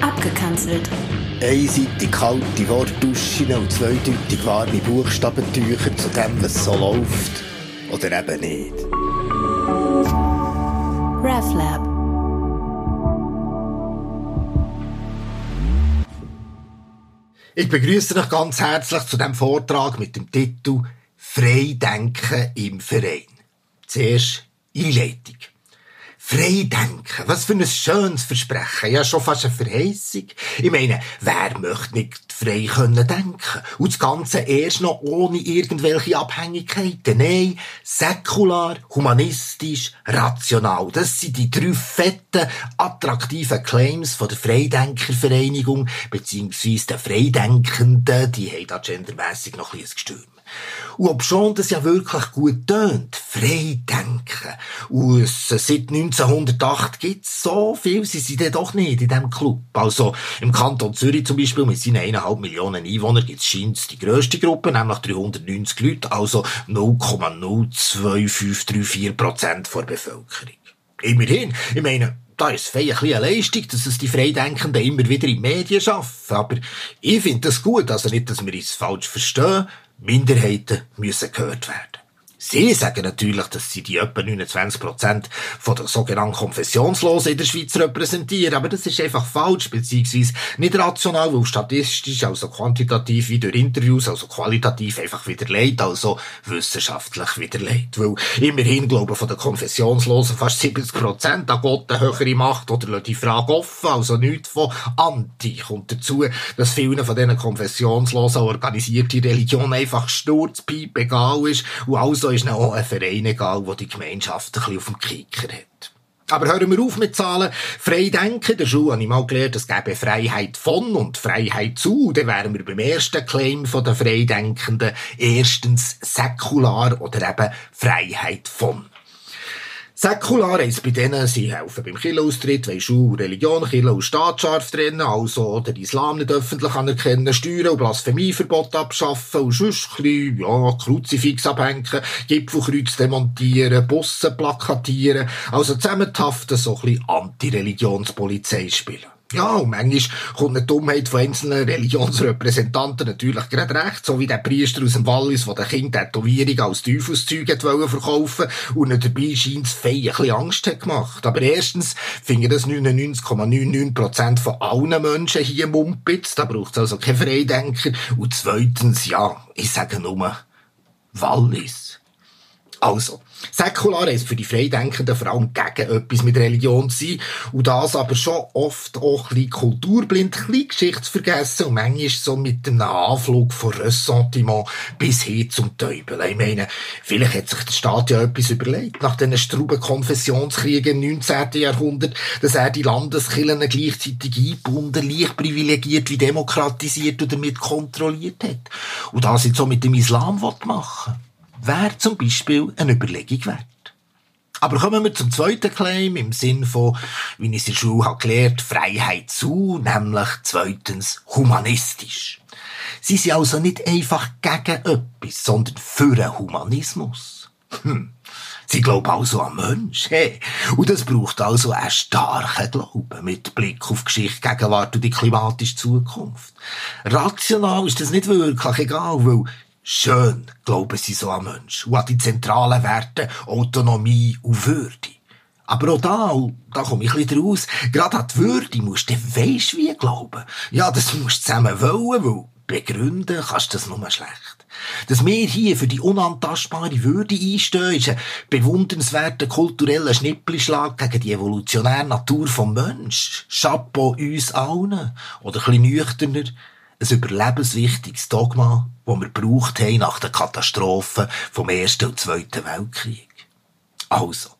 Abgekanzelt. Einseitig kalte Wortduschen und zweideutig warme Buchstabentücher zu dem, was so läuft. Oder eben nicht. RefLab. Ich begrüße dich ganz herzlich zu dem Vortrag mit dem Titel Freidenken im Verein. Zuerst Einleitung. Freidenken, was für ein schönes Versprechen. Ja, schon fast eine Verheißung. Ich meine, wer möchte nicht frei können denken? Und das Ganze erst noch ohne irgendwelche Abhängigkeiten. Nein, säkular, humanistisch, rational. Das sind die drei fetten, attraktiven Claims von der Freidenkervereinigung, beziehungsweise der Freidenkenden, die haben da gendermässig noch ein bisschen gestürmt. Und ob schon das ja wirklich gut tönt, frei denken. Und es, seit 1908 gibt's so viel, sie sind dann doch nicht in diesem Club. Also im Kanton Zürich zum Beispiel mit seinen eineinhalb Millionen Einwohnern gibt's scheint die grösste Gruppe, nämlich 390 Leute, also 0,02534 Prozent der Bevölkerung. Immerhin, ich meine, da ist es ein bisschen eine Leistung, dass es die Freidenkenden immer wieder in Medien schaffen. Aber ich finde das gut, also nicht, dass wir uns falsch verstehen. Minderheiten müssen gehört werden. Sie sagen natürlich, dass sie die etwa 29 Prozent von der sogenannten Konfessionslosen in der Schweiz repräsentieren, aber das ist einfach falsch, beziehungsweise nicht rational, weil statistisch, also quantitativ wie durch Interviews, also qualitativ einfach widerlegt, also wissenschaftlich widerlegt. Weil immerhin glauben von den Konfessionslosen fast 70 Prozent an Gott eine höhere Macht oder lassen die Frage offen, also nichts von Anti. Kommt dazu, dass vielen von diesen Konfessionslosen organisierte Religion einfach Sturzpiep egal ist und also ist auch ein Verein egal, der die Gemeinschaft ein auf dem Kicker hat. Aber hören wir auf mit Zahlen. Freidenken, der Schule habe ich mal gelernt, es gäbe Freiheit von und Freiheit zu. Dann wären wir beim ersten Claim den Freidenkenden. Erstens säkular oder eben Freiheit von. Säkular heisst bei denen, sie helfen beim Kirchenaustritt, Schule und Religion, Kirche und Staat scharf trennen, also den Islam nicht öffentlich anerkennen, Steuern und Blasphemieverbot abschaffen und sonst ein ja, Kruzifix abhängen, Gipfelkreuz demontieren, Bussen plakatieren, also zusammenhaften, so ein bisschen Anti-Religionspolizei spielen. Ja, und manchmal kommt eine Dummheit von einzelnen Religionsrepräsentanten natürlich gerade recht, so wie der Priester aus dem Wallis, der den Kind Tätowierung als Teufelszeug verkaufen und dabei scheint es fein ein bisschen Angst hat gemacht. Aber erstens finden das 99,99% von allen Menschen hier Mumpitz, da braucht es also keine Freidenker. Und zweitens, ja, ich sage nur, Wallis. Also, säkular ist für die Freidenkenden vor allem gegen etwas mit Religion zu sein und das aber schon oft auch ein bisschen kulturblind, ein bisschen Geschichtsvergessen und manchmal so mit einem Anflug von Ressentiment bis hin zum Teufel. Ich meine, vielleicht hat sich der Staat ja etwas überlegt, nach diesen struben Konfessionskriegen im 19. Jahrhundert, dass er die Landeskirchen gleichzeitig eingebunden, leicht privilegiert wie demokratisiert und damit kontrolliert hat. Und das jetzt so mit dem Islam machen will wäre zum Beispiel eine Überlegung wert. Aber kommen wir zum zweiten Claim im Sinn von, wie ich es in der Schule habe gelernt, Freiheit zu, nämlich zweitens humanistisch. Sie sind also nicht einfach gegen etwas, sondern für einen Humanismus. Hm. Sie glauben also an Mensch, hey. Und das braucht also einen starken Glauben mit Blick auf Geschichte, Gegenwart und die klimatische Zukunft. Rational ist das nicht wirklich egal, weil Schön glauben sie so an Mensch und an die zentralen Werte Autonomie und Würde. Aber auch da, und da komme ich ein bisschen raus, gerade an die Würde musst du weisst wie glauben. Ja, das musst du zusammen wollen, weil begründen kannst du das nur schlecht. Dass wir hier für die unantastbare Würde einstehen, ist ein bewundernswerter kultureller Schnippelschlag gegen die evolutionäre Natur vom Mensch. Chapeau uns allen. Oder ein bisschen nüchterner, ein überlebenswichtiges Dogma, das wir braucht haben nach der Katastrophe vom Ersten und Zweiten Weltkrieg. Also,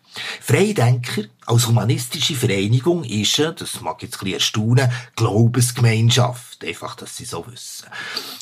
Freidenker als humanistische Vereinigung ist, das mag jetzt ein bisschen erstaunen, Glaubensgemeinschaft. Einfach, dass sie so wissen.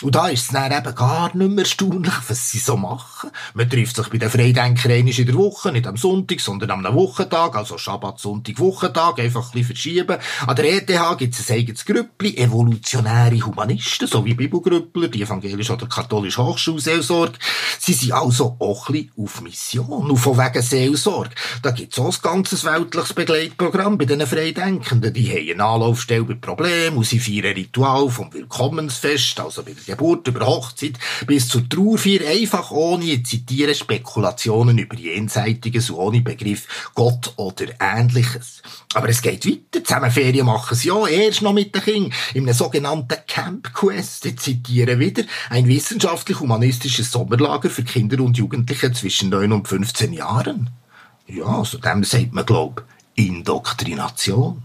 Und da ist es dann eben gar nicht mehr erstaunlich, was sie so machen. Man trifft sich bei den Freidenkern einmal in der Woche, nicht am Sonntag, sondern am Wochentag, also Schabbat, Sonntag, Wochentag, einfach ein bisschen verschieben. An der ETH gibt es ein eigenes Grüppli, evolutionäre Humanisten, so wie Bibelgrüppler, die evangelische oder katholische Hochschulseelsorge. Sie sind also auch ein bisschen auf Mission, von wegen Seelsorge. Da gibt es auch ein ganzes Weltland wissenschaftliches Begleitprogramm bei den Freidenkenden. Die haben eine Anlaufstelle bei Problemen und sie feiern Ritual vom Willkommensfest, also bei der Geburt über Hochzeit, bis zur Trauerfeier, einfach ohne, ich zitiere, Spekulationen über Jenseitiges und ohne Begriff Gott oder Ähnliches. Aber es geht weiter. Zusammen Ferien machen sie ja erst noch mit den Kindern. In einem sogenannten Camp Quest, ich zitiere wieder, ein wissenschaftlich-humanistisches Sommerlager für Kinder und Jugendliche zwischen 9 und 15 Jahren. Ja, also dem sagt man, glaub, Indoktrination.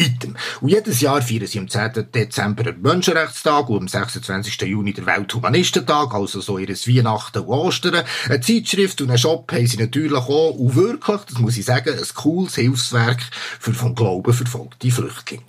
Item. Und jedes Jahr feiern sie am 10. Dezember den Menschenrechtstag und am 26. Juni den Welthumanistentag, also so ihres Weihnachten und Ostern. Eine Zeitschrift und einen Shop haben sie natürlich auch. Und wirklich, das muss ich sagen, ein cooles Hilfswerk für vom Glauben verfolgte Flüchtlinge.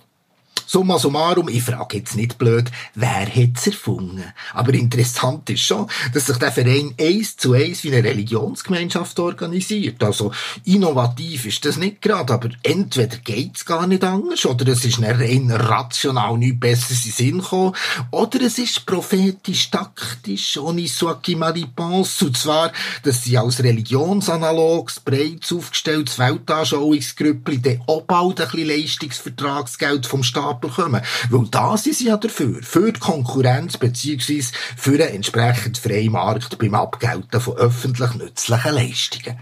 Summa summarum, ich frage jetzt nicht blöd, wer hat's erfunden? Aber interessant ist schon, dass sich der Verein eins zu eins wie eine Religionsgemeinschaft organisiert. Also, innovativ ist das nicht gerade, aber entweder geht's gar nicht anders, oder es ist eine rein rational nichts Besseres in Sinn gekommen, oder es ist prophetisch, taktisch, ohne Suaki Maripense, und zwar, dass sie als religionsanalogs, breit aufgestelltes Weltanschauungsgrüppli dann auch bald ein bisschen Leistungsvertragsgeld vom Staat bekommen. Weil das ist ja dafür. Für die Konkurrenz beziehungsweise für einen entsprechend freien Markt beim Abgelten von öffentlich nützlichen Leistungen.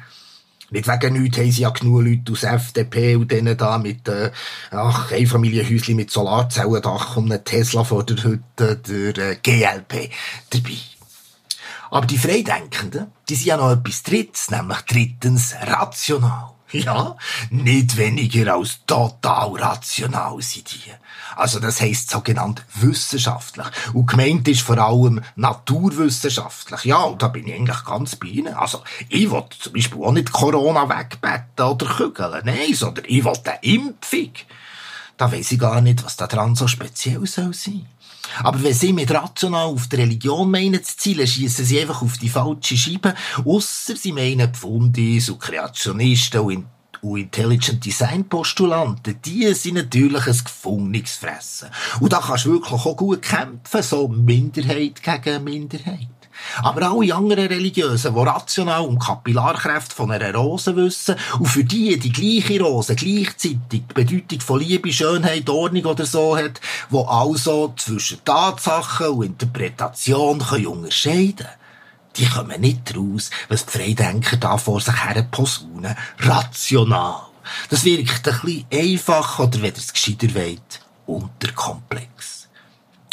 Nicht wegen nichts haben sie ja genug Leute aus FDP und denen da mit, äh, ach, Einfamilienhäuschen mit Solarzellendach und einem Tesla vor der Hütte, der äh, GLP, dabei. Aber die Freidenkenden, die sind ja noch etwas Drittes, nämlich drittens rational. Ja, nicht weniger als total rational sind die. Also das heisst sogenannt wissenschaftlich. Und gemeint ist vor allem naturwissenschaftlich. Ja, und da bin ich eigentlich ganz bei Ihnen. Also ich will zum Beispiel auch nicht Corona wegbetten oder kügeln. Nein, sondern ich will eine Impfung. Da weiss ich gar nicht, was da dran so speziell soll sein. Aber wenn sie mit rational auf die Religion meinen zu zielen, schiessen sie einfach auf die falsche Scheibe. Ausser sie meinen Pfundis und Kreationisten und, und Intelligent Design Postulanten. Die sind natürlich ein gefundenes Fressen. Und da kannst du wirklich auch gut kämpfen, so Minderheit gegen Minderheit. Aber alle anderen Religiösen, die rational um Kapillarkräfte von einer Rose wissen und für die die gleiche Rose gleichzeitig die Bedeutung von Liebe, Schönheit, Ordnung oder so hat, wo also zwischen Tatsachen und Interpretation können unterscheiden die kommen nicht raus, was die Freidenker da vor sich her posaunen. Rational. Das wirkt ein bisschen einfach oder, wenn ihr es gescheiter wollt, unterkomplex.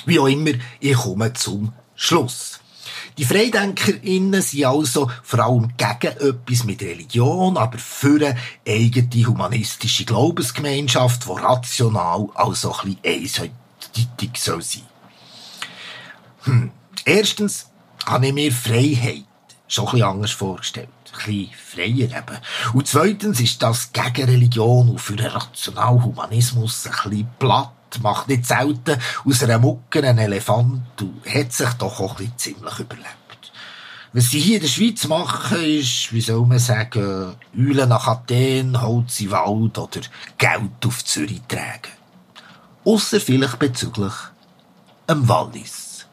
Wie auch immer, ich komme zum Schluss. Die FreidenkerInnen sind also vor allem gegen etwas mit Religion, aber für eine eigene humanistische Glaubensgemeinschaft, die rational also ein bisschen einseitig soll sein. Hm. Erstens habe ich mir Freiheit schon ein bisschen anders vorgestellt. Ein bisschen freier eben. Und zweitens ist das gegen Religion und für einen rationalen Humanismus ein bisschen platt macht nicht selten aus einer Mucke einen Elefant und hat sich doch auch ein ziemlich überlebt. Was sie hier in der Schweiz machen, ist, wie soll man sagen, Eulen nach Athen, Holz im Wald oder Geld auf Zürich tragen. Ausser vielleicht bezüglich einem Wallis.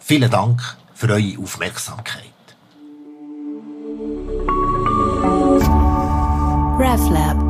Vielen Dank für eure Aufmerksamkeit. RefLab